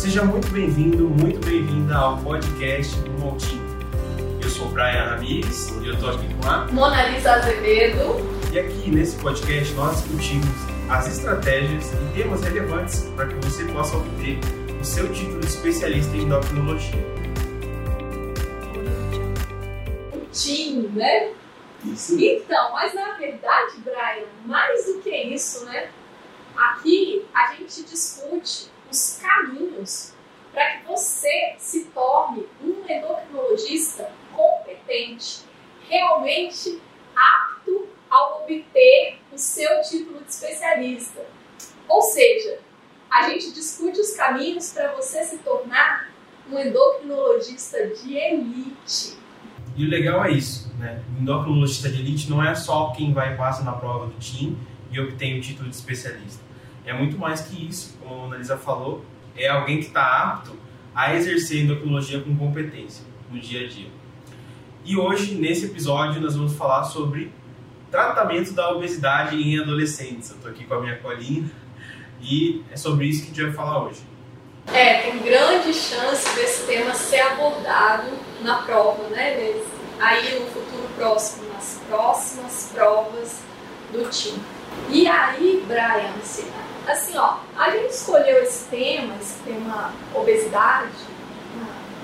Seja muito bem-vindo, muito bem-vinda ao podcast do Maltinho. Eu sou o Brian Ramires e eu estou aqui com a Mona Lisa Azevedo. E aqui nesse podcast nós discutimos as estratégias e temas relevantes para que você possa obter o seu título de especialista em endocrinologia. Tim, né? Isso. Então, mas na verdade, Brian, mais do que isso, né? Aqui a gente discute os caminhos para que você se torne um endocrinologista competente, realmente apto a obter o seu título de especialista. Ou seja, a gente discute os caminhos para você se tornar um endocrinologista de elite. E o legal é isso, né? O endocrinologista de elite não é só quem vai e passa na prova do TIM e obtém o título de especialista. É muito mais que isso, como a Analisa falou, é alguém que está apto a exercer endocrinologia com competência no dia a dia. E hoje, nesse episódio, nós vamos falar sobre tratamento da obesidade em adolescentes. Eu estou aqui com a minha colinha e é sobre isso que a gente vai falar hoje. É, tem grande chance desse tema ser abordado na prova, né, Inês? Aí no futuro próximo, nas próximas provas do TIM. E aí, Brian, assim, assim, ó, a gente escolheu esse tema, esse tema obesidade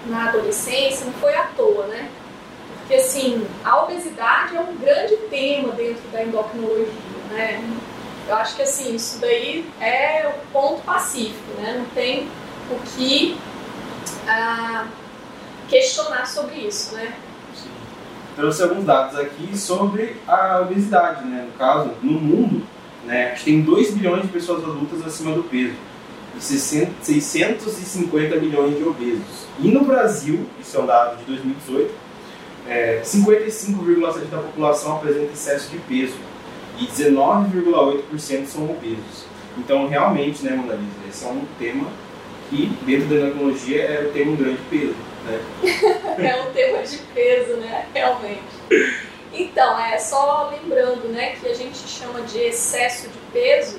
na, adolescência, não foi à toa, né? Porque assim, a obesidade é um grande tema dentro da endocrinologia, né? Eu acho que assim, isso daí é o ponto pacífico, né? Não tem o que ah, questionar sobre isso, né? Trouxe alguns dados aqui sobre a obesidade, né? No caso, no mundo, né, a gente tem 2 bilhões de pessoas adultas acima do peso e 650 milhões de obesos. E no Brasil, isso é um dado de 2018, é, 55,7% da população apresenta excesso de peso e 19,8% são obesos. Então, realmente, né, Mona Lisa, esse é um tema que, dentro da endocrinologia, é, tem um grande peso. Né? é um tema de peso, né? Realmente. Então, é só lembrando, né, que a gente chama de excesso de peso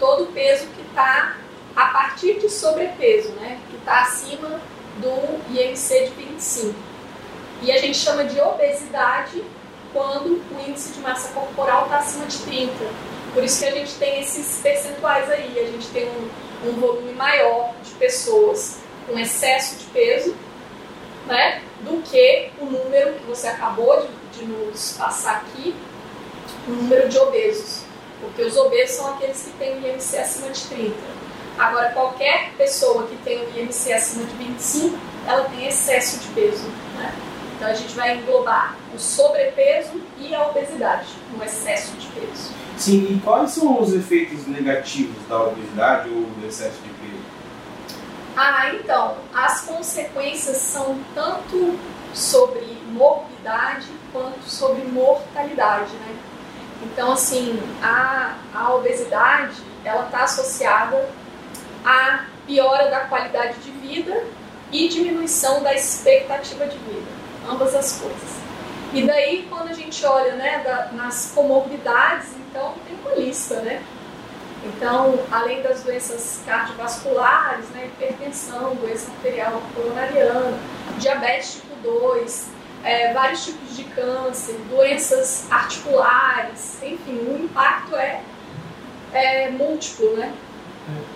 todo peso que está a partir de sobrepeso, né, que está acima do IMC de 25. E a gente chama de obesidade quando o índice de massa corporal está acima de 30. Por isso que a gente tem esses percentuais aí, a gente tem um, um volume maior de pessoas com excesso de peso né, do que o número que você acabou de, de nos passar aqui, o número de obesos. Porque os obesos são aqueles que têm o IMC acima de 30. Agora, qualquer pessoa que tem o IMC acima de 25, ela tem excesso de peso. Né? Então, a gente vai englobar o sobrepeso e a obesidade, no excesso de peso. Sim, e quais são os efeitos negativos da obesidade ou do excesso de peso? Ah, então, as consequências são tanto sobre morbidade quanto sobre mortalidade, né? Então, assim, a, a obesidade, ela está associada à piora da qualidade de vida e diminuição da expectativa de vida, ambas as coisas. E daí, quando a gente olha né, da, nas comorbidades, então tem uma lista, né? Então, além das doenças cardiovasculares, né, hipertensão, doença arterial coronariana, diabetes tipo 2, é, vários tipos de câncer, doenças articulares, enfim, o impacto é, é múltiplo, né?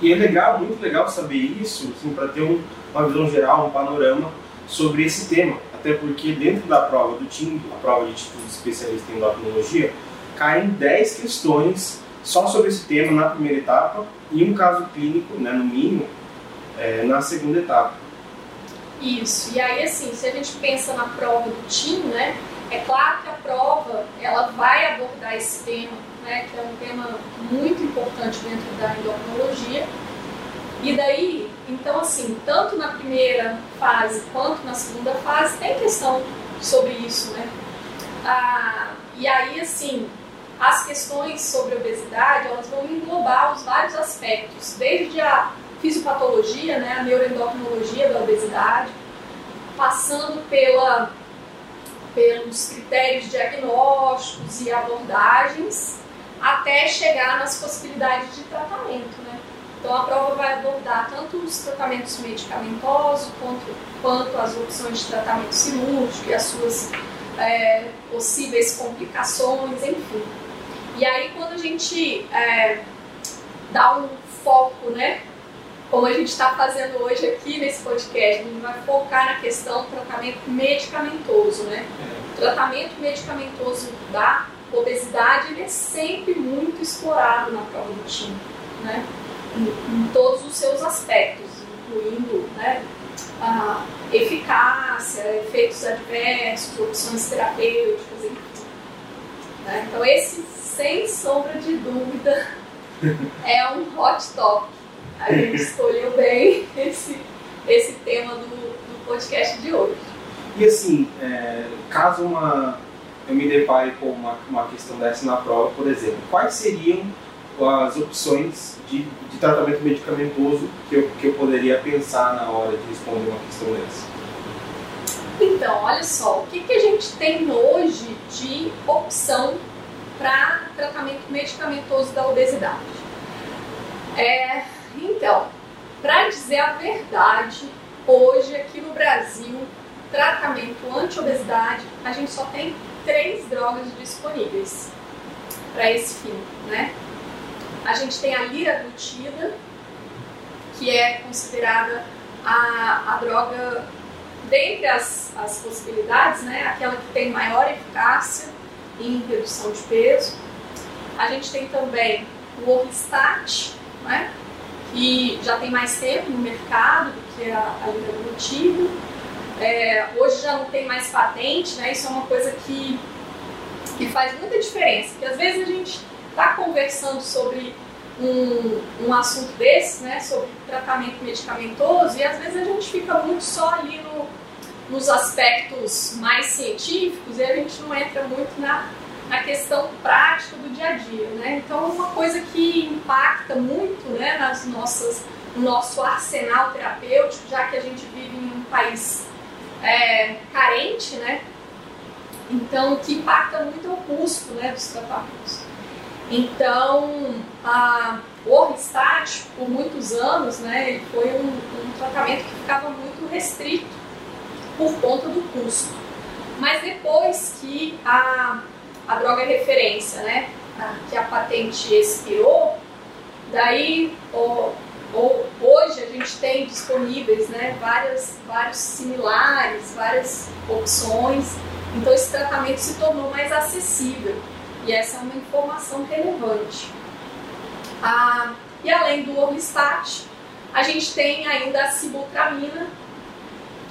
E é legal, muito legal saber isso, assim, para ter um, uma visão geral, um panorama sobre esse tema. Até porque dentro da prova do TIM, a prova de título de especialista em endocrinologia, caem 10 questões só sobre esse tema na primeira etapa e um caso clínico, né, no mínimo, é, na segunda etapa. Isso. E aí, assim, se a gente pensa na prova do TIM, né, é claro que a prova ela vai abordar esse tema, né, que é um tema muito importante dentro da endocrinologia. E daí, então, assim, tanto na primeira fase quanto na segunda fase tem questão sobre isso, né? Ah, e aí, assim, as questões sobre obesidade elas vão englobar os vários aspectos, desde a fisiopatologia, né, a neuroendocrinologia da obesidade, passando pela, pelos critérios diagnósticos e abordagens, até chegar nas possibilidades de tratamento. Né? Então a prova vai abordar tanto os tratamentos medicamentosos quanto, quanto as opções de tratamento cirúrgico e as suas é, possíveis complicações, enfim. E aí quando a gente é, dá um foco, né, como a gente está fazendo hoje aqui nesse podcast, a gente vai focar na questão do tratamento medicamentoso, né? O tratamento medicamentoso da obesidade ele é sempre muito explorado na prova do time, né? Em, em, todos os seus aspectos, incluindo né, a eficácia, efeitos adversos, opções terapêuticas, enfim. Né? Então esse, sem sombra de dúvida, é um hot topic. A gente escolheu bem esse, esse tema do, do podcast de hoje. E assim, é, caso uma, eu me depare com uma, uma questão dessa na prova, por exemplo, quais seriam as opções de, de tratamento medicamentoso que eu, que eu poderia pensar na hora de responder uma questão dessa? Então, olha só, o que, que a gente tem hoje de opção para tratamento medicamentoso da obesidade? É, então, para dizer a verdade, hoje aqui no Brasil, tratamento anti-obesidade, a gente só tem três drogas disponíveis para esse fim, né? A gente tem a liraglutida, que é considerada a, a droga, dentre as, as possibilidades, né? Aquela que tem maior eficácia em redução de peso. A gente tem também o Orlistat, né? Que já tem mais tempo no mercado do que a, a liraglutida. É, hoje já não tem mais patente, né? Isso é uma coisa que, que faz muita diferença. Porque às vezes a gente está conversando sobre um, um assunto desse, né? Sobre tratamento medicamentoso, e às vezes a gente fica muito só ali no, nos aspectos mais científicos e a gente não entra muito na na questão prática do dia a dia, né? Então, uma coisa que impacta muito, né, nas nossas, no nosso arsenal terapêutico, já que a gente vive em um país é, carente, né? Então, que impacta muito o custo, né, dos tratamentos. Então, a, o Orlistat, por muitos anos, né, ele foi um, um tratamento que ficava muito restrito por conta do custo. Mas depois que a a droga é referência, né? que a patente expirou, daí hoje a gente tem disponíveis né, várias, vários similares, várias opções, então esse tratamento se tornou mais acessível e essa é uma informação relevante. Ah, e além do Orlistat, a gente tem ainda a sibutramina,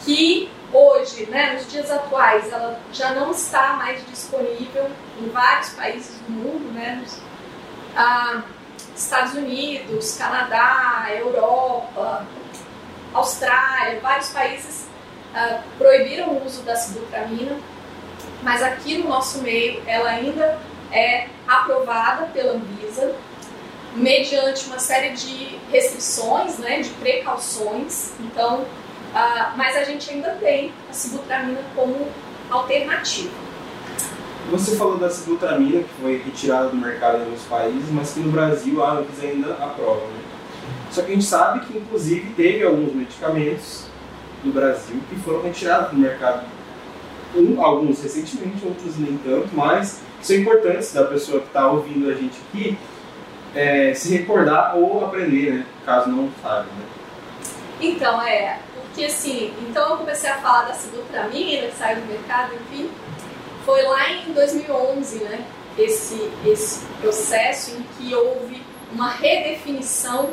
que hoje, né, nos dias atuais, ela já não está mais disponível em vários países do mundo, né, nos, ah, Estados Unidos, Canadá, Europa, Austrália, vários países ah, proibiram o uso da sibutramina, mas aqui no nosso meio ela ainda é aprovada pela Anvisa mediante uma série de restrições, né, de precauções. Então, Uh, mas a gente ainda tem a sibutramina como alternativa. Você falou da sibutramina, que foi retirada do mercado em alguns países, mas que no Brasil a Anvisa ainda aprova. Né? Só que a gente sabe que, inclusive, teve alguns medicamentos no Brasil que foram retirados do mercado. Um, alguns recentemente, outros nem tanto, mas são importantes da pessoa que está ouvindo a gente aqui é, se recordar ou aprender, né? caso não saiba. Né? Então, é, que assim, então eu comecei a falar da sibutramina, que saiu do mercado, enfim, foi lá em 2011, né, esse, esse processo em que houve uma redefinição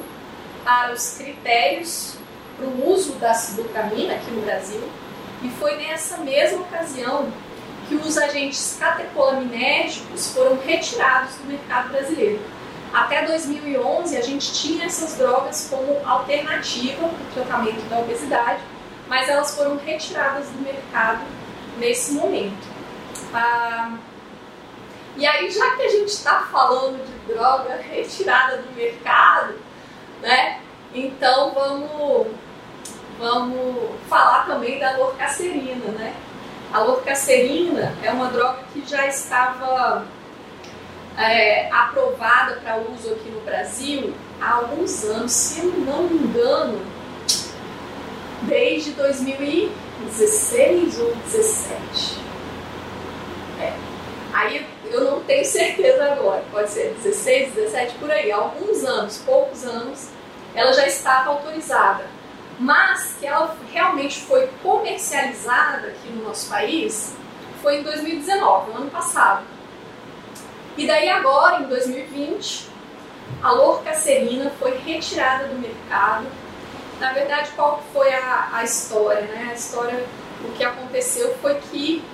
para os critérios para o uso da sibutramina aqui no Brasil, e foi nessa mesma ocasião que os agentes catecolaminérgicos foram retirados do mercado brasileiro. Até 2011, a gente tinha essas drogas como alternativa para o tratamento da obesidade, mas elas foram retiradas do mercado nesse momento. Ah, e aí, já que a gente está falando de droga retirada do mercado, né? Então vamos, vamos falar também da lorcacerina, né? A lorcacerina é uma droga que já estava é, aprovada para uso aqui no Brasil há alguns anos, se eu não me engano, desde 2016 ou 2017. É. Aí eu não tenho certeza agora, pode ser 16, 17, por aí, há alguns anos, poucos anos, ela já estava autorizada. Mas que ela realmente foi comercializada aqui no nosso país foi em 2019, no ano passado. E daí agora, em 2020, a lorcacerina foi retirada do mercado. Na verdade, qual foi a, a história? Né? A história, o que aconteceu foi que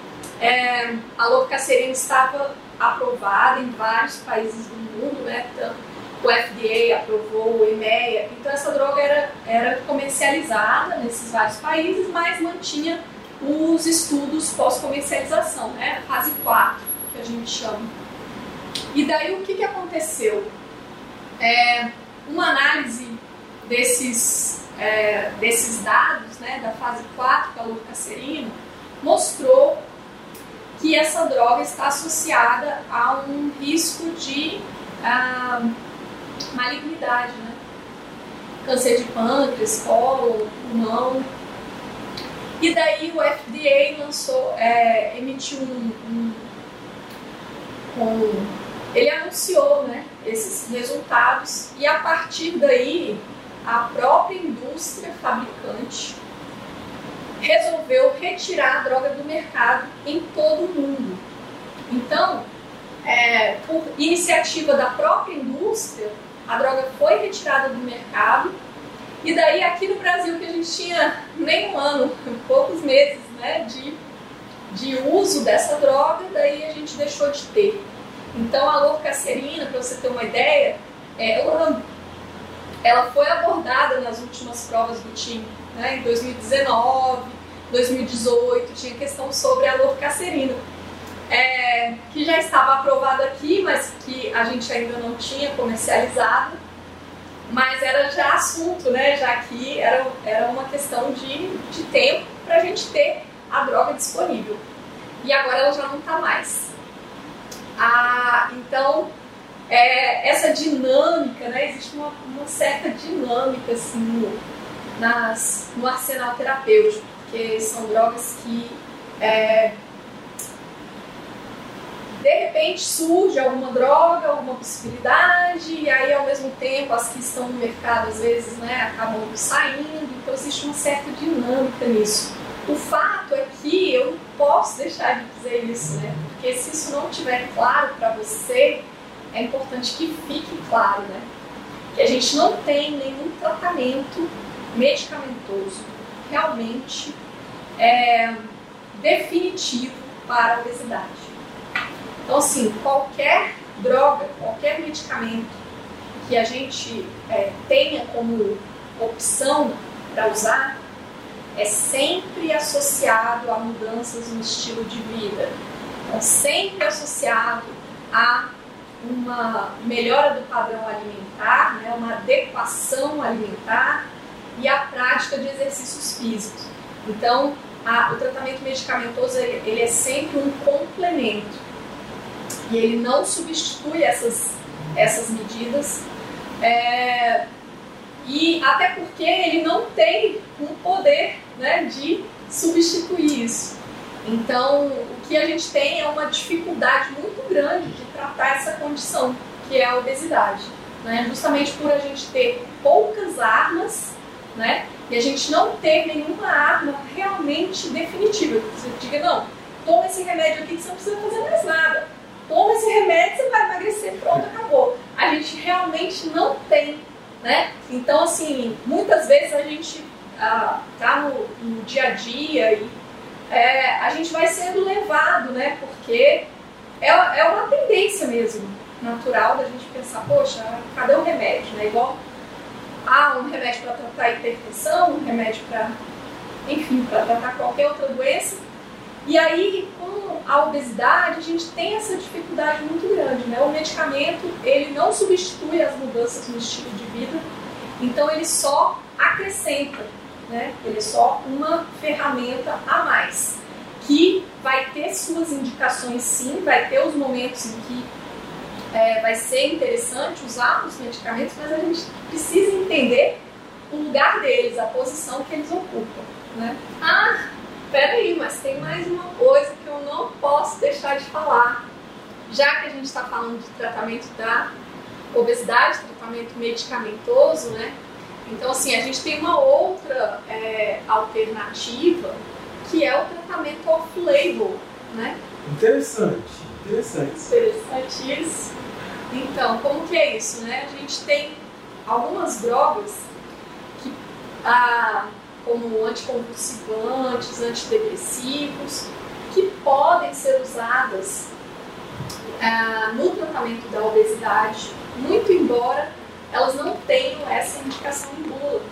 é, a lorcacerina estava aprovada em vários países do mundo, né? o FDA aprovou, o EMEA, então essa droga era, era comercializada nesses vários países, mas mantinha os estudos pós-comercialização, né? fase 4, que a gente chama. E daí o que, que aconteceu? É, uma análise desses, é, desses dados né, da fase 4 da lorcacerina mostrou que essa droga está associada a um risco de ah, malignidade, né? câncer de pâncreas, colo, pulmão. E daí o FDA lançou, é, emitiu um, um, um, ele anunciou né, esses resultados e a partir daí a própria indústria fabricante resolveu retirar a droga do mercado em todo o mundo. Então, é, por iniciativa da própria indústria, a droga foi retirada do mercado. E daí aqui no Brasil, que a gente tinha nem um ano, poucos meses né, de, de uso dessa droga, daí a gente deixou de ter. Então a lorcacerina, para você ter uma ideia, ela, ela foi abordada nas últimas provas do time, né, em 2019, 2018, tinha questão sobre a lorcacerina é, que já estava aprovado aqui, mas que a gente ainda não tinha comercializado. Mas era já assunto, né? Já que era, era uma questão de, de tempo para a gente ter a droga disponível. E agora ela já não está mais. Ah, então, é, essa dinâmica, né? Existe uma, uma certa dinâmica assim, no, nas, no arsenal terapêutico, porque são drogas que é, de repente surge alguma droga, alguma possibilidade, e aí ao mesmo tempo as que estão no mercado às vezes né, acabam saindo, então existe uma certa dinâmica nisso. O fato é que eu não posso deixar de dizer isso, né? Porque se isso não estiver claro para você, é importante que fique claro, né? Que a gente não tem nenhum tratamento medicamentoso realmente é, definitivo para a obesidade. Então, assim, qualquer droga, qualquer medicamento que a gente é, tenha como opção para usar, é sempre associado a mudanças no estilo de vida. Então, sempre associado a uma melhora do padrão alimentar, né, uma adequação alimentar e a prática de exercícios físicos. Então, a, o tratamento medicamentoso ele, ele é sempre um complemento e ele não substitui essas, essas medidas. É, e até porque ele não tem um poder né, de substituir isso. Então, o que a gente tem é uma dificuldade muito grande de tratar essa condição, que é a obesidade. Né? Justamente por a gente ter poucas armas né? e a gente não ter nenhuma arma realmente definitiva. Você diga, não, toma esse remédio aqui que você não precisa fazer mais nada toma esse remédio, você vai emagrecer, pronto, acabou. A gente realmente não tem, né? Então, assim, muitas vezes a gente ah, tá no, no, dia a dia e é, a gente vai sendo levado, né? Porque é, é uma tendência mesmo, natural da gente pensar, poxa, cadê o remédio, né? Igual, ah, um remédio para tratar hipertensão, um remédio para, enfim, para tratar qualquer outra doença, e aí, com a obesidade, a gente tem essa dificuldade muito grande, né? O medicamento, ele não substitui as mudanças no estilo de vida, então ele só acrescenta, né? Ele é só uma ferramenta a mais, que vai ter suas indicações sim, vai ter os momentos em que é, vai ser interessante usar os medicamentos, mas a gente precisa entender o lugar deles, a posição que eles ocupam. Né? Ah, peraí, mas tem mais uma coisa que eu não posso deixar de falar. Já que a gente está falando de tratamento da obesidade, tratamento medicamentoso, né? Então, assim, a gente tem uma outra é, alternativa que é o tratamento off-label, né? Interessante, interessante. Interessante isso. Então, como que é isso, né? A gente tem algumas drogas que, ah, como anticonvulsivantes, antidepressivos, que podem ser usadas ah, no tratamento da obesidade, muito embora elas não tenham essa indicação em bula.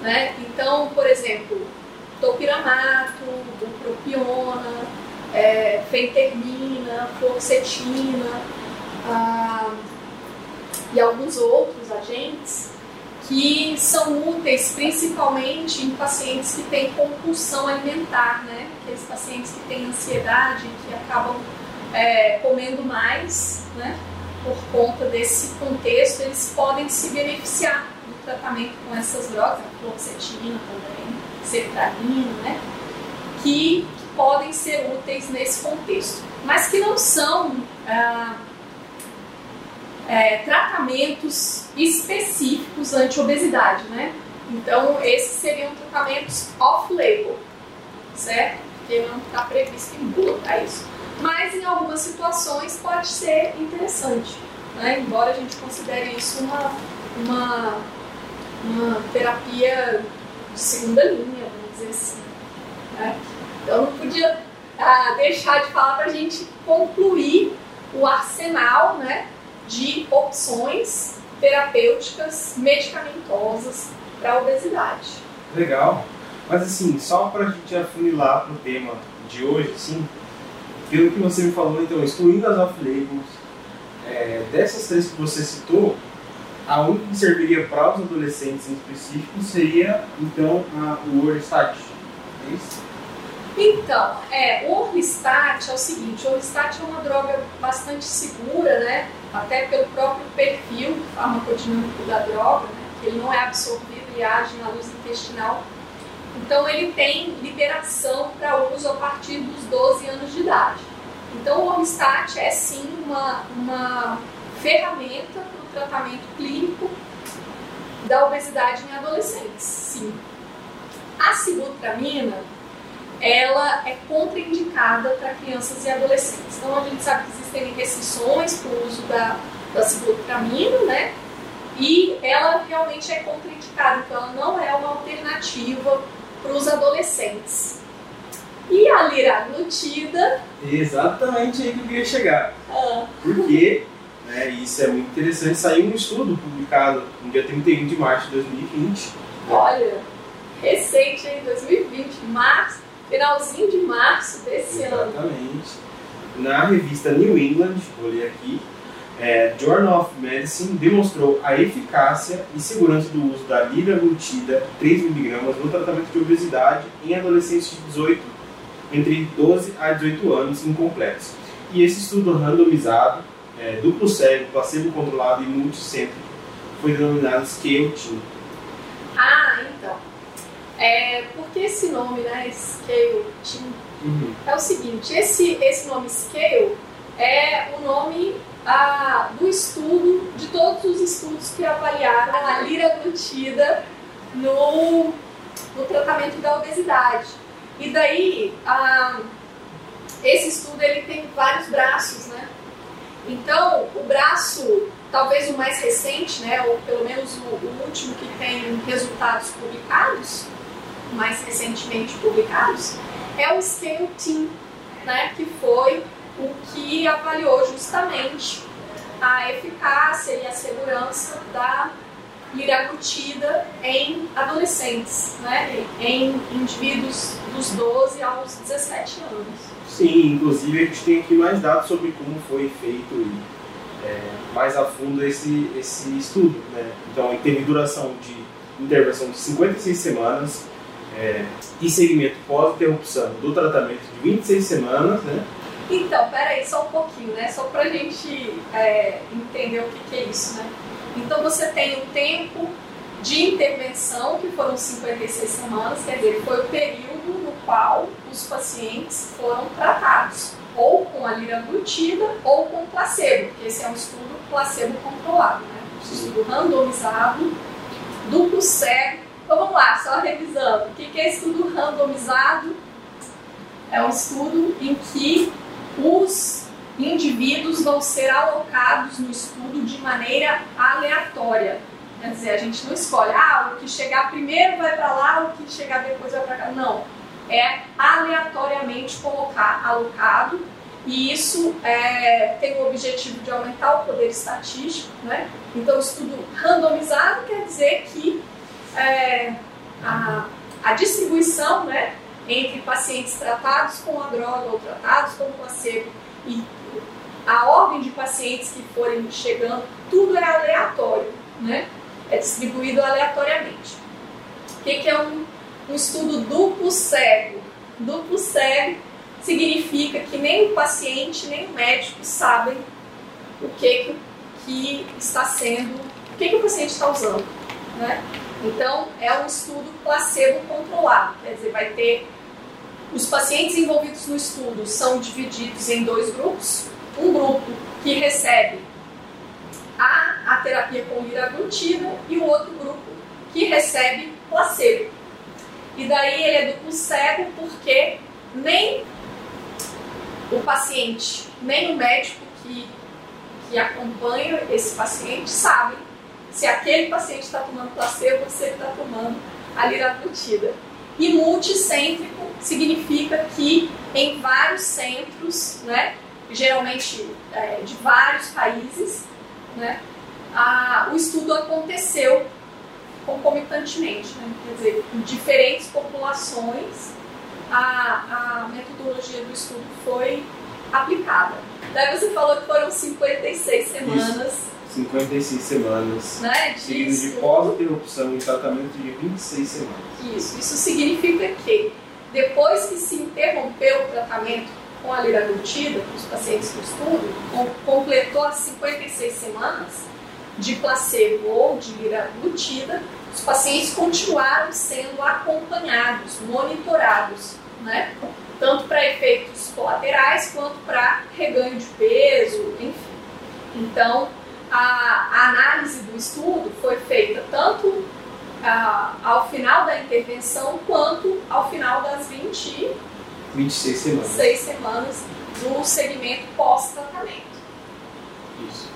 Né? Então, por exemplo, topiramato, bupropiona, é, fentermina, fluoxetina ah, e alguns outros agentes que são úteis principalmente em pacientes que têm compulsão alimentar, né? Aqueles pacientes que têm ansiedade, que acabam é, comendo mais, né? Por conta desse contexto, eles podem se beneficiar do tratamento com essas drogas, fluoxetina também, sertralina, né? Que, que, podem ser úteis nesse contexto, mas que não são ah, é, tratamentos específicos anti-obesidade, né? Então, esses seriam tratamentos off-label, certo? Porque não está previsto em bula para isso. Algumas situações, pode ser interessante, né? Embora a gente considere isso uma, uma, uma terapia de segunda linha, vamos dizer assim. Né? Então, não podia ah, deixar de falar para a gente concluir o arsenal, né? de opções terapêuticas medicamentosas para a obesidade. Legal. Mas assim, só para a gente afunilar para o tema de hoje, sim, pelo que você me falou, então, excluindo as off-labels, é, dessas três que você citou, a única que serviria para os adolescentes em específico seria, então, a, o Orlistat. É isso? Então, é, o Orlistat é o seguinte, o Orlistat é uma droga bastante segura, né? Até pelo próprio perfil farmacodinâmico da droga, né? que ele não é absorvido e age na luz intestinal. Então, ele tem liberação para uso a partir dos 12 anos de idade. Orlistat é sim uma, uma ferramenta para o tratamento clínico da obesidade em adolescentes, sim. A sibutramina ela é contraindicada para crianças e adolescentes. Então a gente sabe que existem restrições para o uso da, da cibutramina, né? E ela realmente é contraindicada, então ela não é uma alternativa para os adolescentes. E a liraglutida... Exatamente aí que eu queria chegar. Ah. Porque, né, isso é muito interessante, saiu um estudo publicado no dia 31 de março de 2020. Olha, recente em 2020, março finalzinho de março desse Exatamente. ano. Exatamente. Na revista New England, vou ler aqui, é, Journal of Medicine demonstrou a eficácia e segurança do uso da liraglutida 3mg no tratamento de obesidade em adolescentes de 18, entre 12 a 18 anos incompletos. E esse estudo randomizado, é, duplo cego, placebo controlado e multicêntrico, foi denominado Scale Team. Ah, então. É, porque esse nome, né, Scale Team, uhum. é o seguinte, esse, esse nome Scale é o nome ah, do estudo, de todos os estudos que avaliaram a liraglutida no, no tratamento da obesidade. E daí, ah, esse estudo ele tem vários braços, né? Então, o braço, talvez o mais recente, né, ou pelo menos o, o último que tem resultados publicados, mais recentemente publicados, é o Scale Team, né, que foi o que avaliou justamente a eficácia e a segurança da liraglutida em adolescentes, né, em indivíduos dos 12 aos 17 anos. Sim, inclusive a gente tem aqui mais dados sobre como foi feito é, mais a fundo esse, esse estudo. Né? Então, teve duração de intervenção de 56 semanas, é, e segmento pós-interrupção do tratamento de 26 semanas, né? Então, peraí, só um pouquinho, né? Só pra gente é, entender o que, que é isso, né? Então você tem o tempo de intervenção, que foram 56 semanas, quer dizer, foi o período no qual os pacientes foram tratados, ou com a liraglutida ou com placebo, porque esse é um estudo placebo controlado, né? Um estudo randomizado, duplo cego. Então vamos lá, só revisando. O que é estudo randomizado? É um estudo em que os indivíduos vão ser alocados no estudo de maneira aleatória. Quer dizer, a gente não escolhe, ah, o que chegar primeiro vai para lá, o que chegar depois vai para cá. Não. É aleatoriamente colocar alocado e isso é, tem o objetivo de aumentar o poder estatístico. Né? Então, o estudo randomizado quer dizer que é, a, a distribuição né, entre pacientes tratados com a droga ou tratados com placebo e a ordem de pacientes que forem chegando, tudo é aleatório, né? É distribuído aleatoriamente. O que, que é um, um estudo duplo cego? Duplo cego significa que nem o paciente nem o médico sabem o que, que, está sendo, o que, que o paciente está usando, né? Então, é um estudo placebo controlado, quer dizer, vai ter os pacientes envolvidos no estudo são divididos em dois grupos. Um grupo que recebe a, a terapia com liraglutida e o outro grupo que recebe placebo. E daí ele é duplo cego porque nem o paciente, nem o médico que, que acompanha esse paciente sabe se aquele paciente está tomando placebo ou se ele está tomando a liraglutida. E multicêntrico significa que em vários centros, né, geralmente é, de vários países, né, a, o estudo aconteceu concomitantemente, né, quer dizer, em diferentes populações a, a metodologia do estudo foi aplicada. Daí você falou que foram 56 semanas. Isso. 56 semanas. Né, seguido de pós-interrupção e tratamento de 26 semanas. Isso. Isso significa que depois que se interrompeu o tratamento com a liraglutida, os pacientes do estudo, completou as 56 semanas de placebo ou de liraglutida, os pacientes continuaram sendo acompanhados, monitorados, né? tanto para efeitos colaterais quanto para reganho de peso, enfim. Então, a, a análise do estudo foi feita tanto ah, ao final da intervenção quanto ao final das 20, 26 semanas. 6 semanas do segmento pós-tratamento. Isso.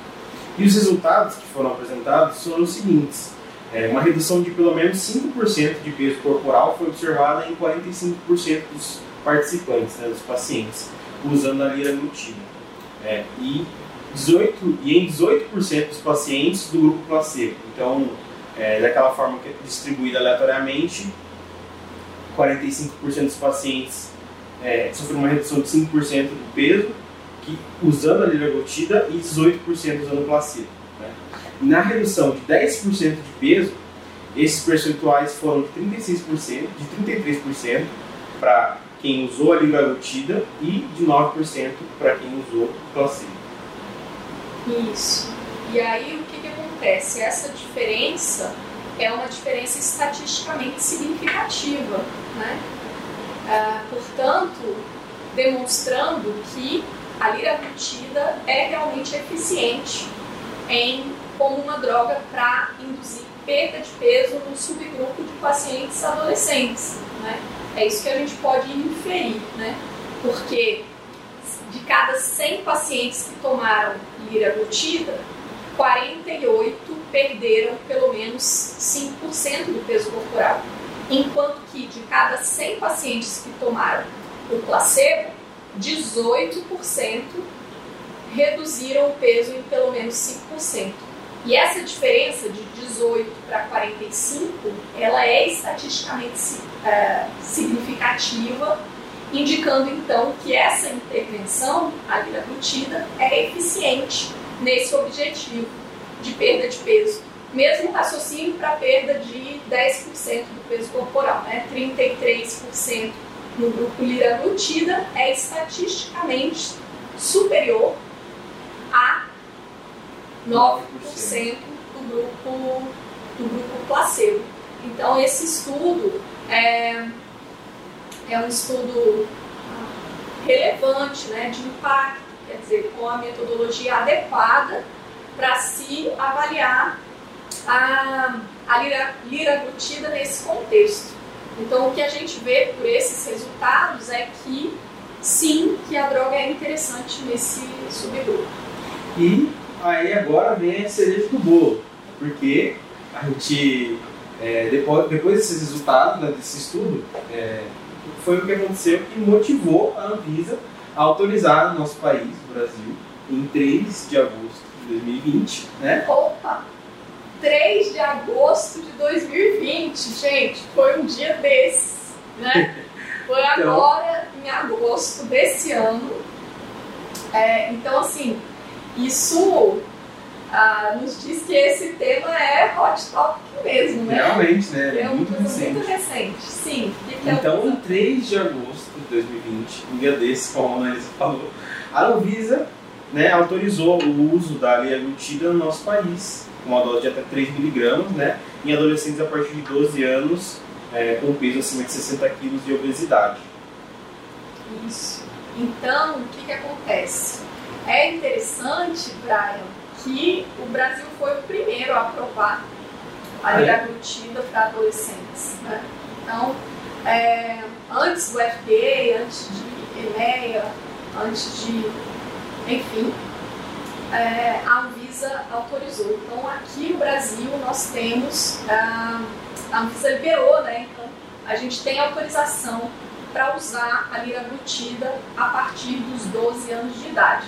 E os resultados que foram apresentados foram os seguintes. É, uma redução de pelo menos 5% de peso corporal foi observada em 45% dos participantes, né, dos pacientes, usando a liraglutida. É, e, 18, e em 18% dos pacientes do grupo placebo. Então, é, daquela forma que é distribuída aleatoriamente, 45% dos pacientes é, sofreram uma redução de 5% do peso, que, usando a liraglutida, e 18% usando placebo. Né? Na redução de 10% de peso, esses percentuais foram de 36%, de 33% para quem usou a liraglutida e de 9% para quem usou placebo. Isso. E aí o que, que acontece? Essa diferença é uma diferença estatisticamente significativa, né? Ah, portanto, demonstrando que a liraglutida é realmente eficiente em como uma droga para induzir perda de peso no subgrupo de pacientes adolescentes. Né? É isso que a gente pode inferir, né? porque de cada 100 pacientes que tomaram liraglutida, 48 perderam pelo menos 5% do peso corporal, enquanto que de cada 100 pacientes que tomaram o placebo, 18% reduziram o peso em pelo menos 5%. E essa diferença de 18 para 45, ela é estatisticamente é, significativa, indicando então que essa intervenção, a liraglutida, é eficiente nesse objetivo de perda de peso. Mesmo raciocínio para perda de 10% do peso corporal, né? 33% no grupo liraglutida é estatisticamente superior a 9% do grupo, do grupo placebo. Então, esse estudo é, é um estudo relevante, né, de impacto, quer dizer, com a metodologia adequada para se avaliar a, a liraglutida nesse contexto. Então, o que a gente vê por esses resultados é que sim, que a droga é interessante nesse subgrupo. E aí agora vem a cereja do bolo, porque a gente, é, depois, depois desses resultados, né, desse estudo, é, foi o que aconteceu que motivou a Anvisa a autorizar no nosso país, no Brasil, em 3 de agosto de 2020, né? Opa! 3 de agosto de 2020, gente, foi um dia desses, né? Foi então... agora, em agosto desse ano. É, então, assim, isso ah, nos diz que esse tema é hot topic mesmo, né? Realmente, né? É muito recente. muito recente. Sim. Que então, em 3 de agosto de 2020, um dia desse, como a Analisa falou, a Anvisa né, autorizou o uso da glutida no nosso país, uma dose de até 3 miligramas, né, em adolescentes a partir de 12 anos é, com peso acima de 60 quilos de obesidade. Isso. Então, o que, que acontece? É interessante, Brian, que o Brasil foi o primeiro a aprovar a liraglutida para adolescentes. Né? Então, é, antes do FDA, antes de EMEA, antes de enfim, é, a Anvisa autorizou. Então, aqui no Brasil, nós temos, a Anvisa liberou, né? Então, a gente tem autorização para usar a liraglutida a partir dos 12 anos de idade.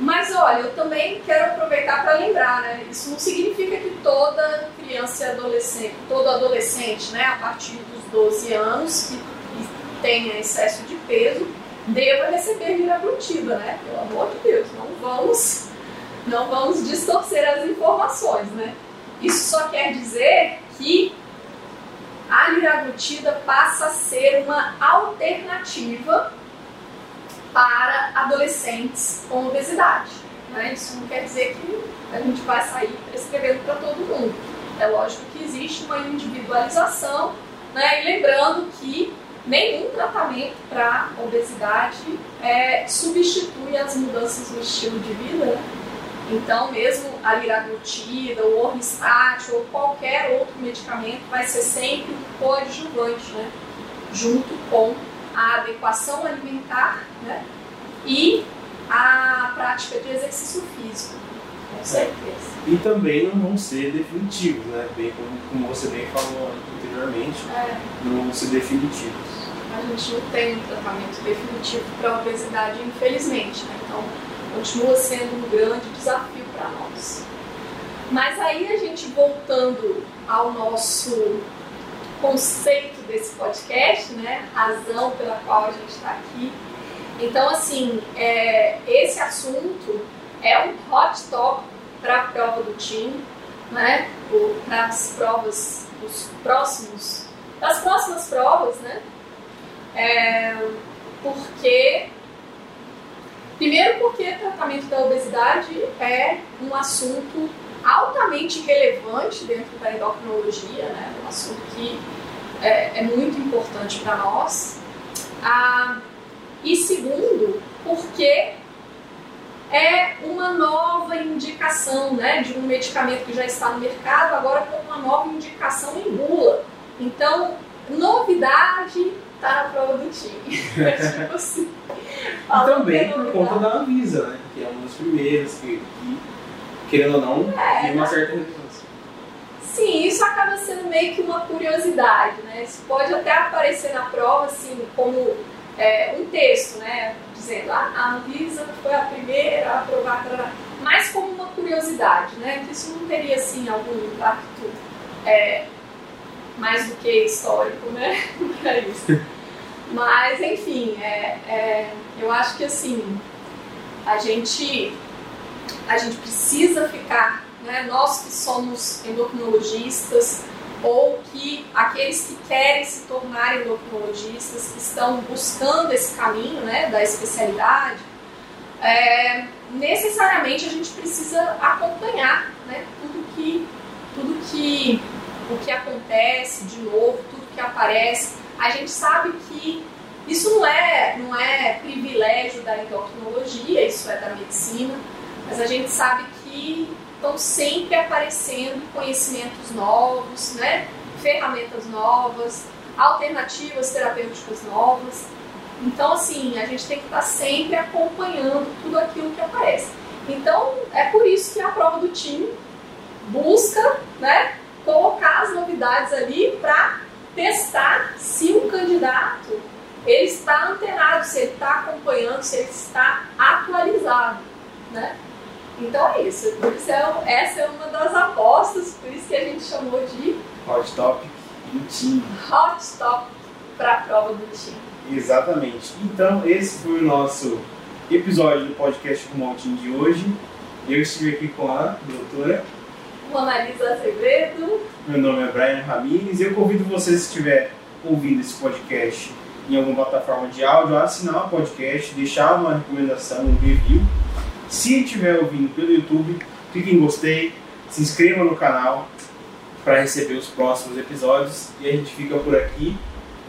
Mas olha, eu também quero aproveitar para lembrar, né? Isso não significa que toda criança e adolescente, todo adolescente, né, a partir dos 12 anos, que, que tenha excesso de peso, deva receber liraglutida, né? Pelo amor de Deus, não vamos, não vamos distorcer as informações, né? Isso só quer dizer que a liraglutida passa a ser uma alternativa para adolescentes com obesidade. Né? Isso não quer dizer que a gente vai sair prescrevendo para todo mundo. É lógico que existe uma individualização, né? e lembrando que nenhum tratamento para obesidade é, substitui as mudanças no estilo de vida. Né? Então, mesmo a liraglutida, o orlistat ou qualquer outro medicamento vai ser sempre um coadjuvante, né? junto com a adequação alimentar né? e a prática de exercício físico. Com certeza. E também não vão ser definitivos, né? Bem como, como você bem falou anteriormente, é. não vão ser definitivos a gente não tem um tratamento definitivo para a obesidade, infelizmente. Né? Então, continua sendo um grande desafio para nós. Mas aí a gente voltando ao nosso conceito desse podcast, né? Razão pela qual a gente está aqui. Então, assim, é, esse assunto é um hot top para a prova do time, né? Para as provas, os próximos, das próximas provas, né? É, porque primeiro porque tratamento da obesidade é um assunto altamente relevante dentro da endocrinologia, né? um assunto que é, é muito importante para nós. Ah, e segundo, porque é uma nova indicação né, de um medicamento que já está no mercado, agora com uma nova indicação em bula. Então, novidade tá na prova do time. tipo assim. E também por conta da Anvisa, né? Que é uma das primeiras que, que querendo ou não, é, tem uma certa relevância. Sim, isso acaba sendo meio que uma curiosidade, né? Isso pode até aparecer na prova, assim, como é, um texto, né? Dizendo, ah, a Anvisa foi a primeira a aprovar, mas como uma curiosidade, né? Que isso não teria, assim, algum impacto é, mais do que histórico, né? para isso. Mas, enfim, é, é, eu acho que assim, a gente, a gente precisa ficar, né, nós que somos endocrinologistas, ou que aqueles que querem se tornar endocrinologistas, que estão buscando esse caminho né, da especialidade, é, necessariamente a gente precisa acompanhar né, tudo que tudo que o que acontece de novo, tudo que aparece. A gente sabe que isso não é, não é privilégio da endocrinologia, isso é da medicina, mas a gente sabe que estão sempre aparecendo conhecimentos novos, né? ferramentas novas, alternativas terapêuticas novas. Então, assim, a gente tem que estar sempre acompanhando tudo aquilo que aparece. Então, é por isso que a prova do time busca né, colocar as novidades ali para testar se o candidato ele está antenado, se ele está acompanhando, se ele está atualizado. Né? Então é isso. Isso é, essa é uma das apostas, por isso que a gente chamou de Hot Topic do time. Hot Topic para a prova do time. Exatamente. Então esse foi o nosso episódio do podcast com Mountain de hoje. Eu estive aqui com a doutora Monalisa Azevedo. Meu nome é Brian Ramires e eu convido você, se estiver ouvindo esse podcast em alguma plataforma de áudio, a assinar o podcast, deixar uma recomendação, um review. Se estiver ouvindo pelo YouTube, clique em gostei, se inscreva no canal para receber os próximos episódios e a gente fica por aqui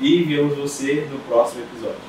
e vemos você no próximo episódio.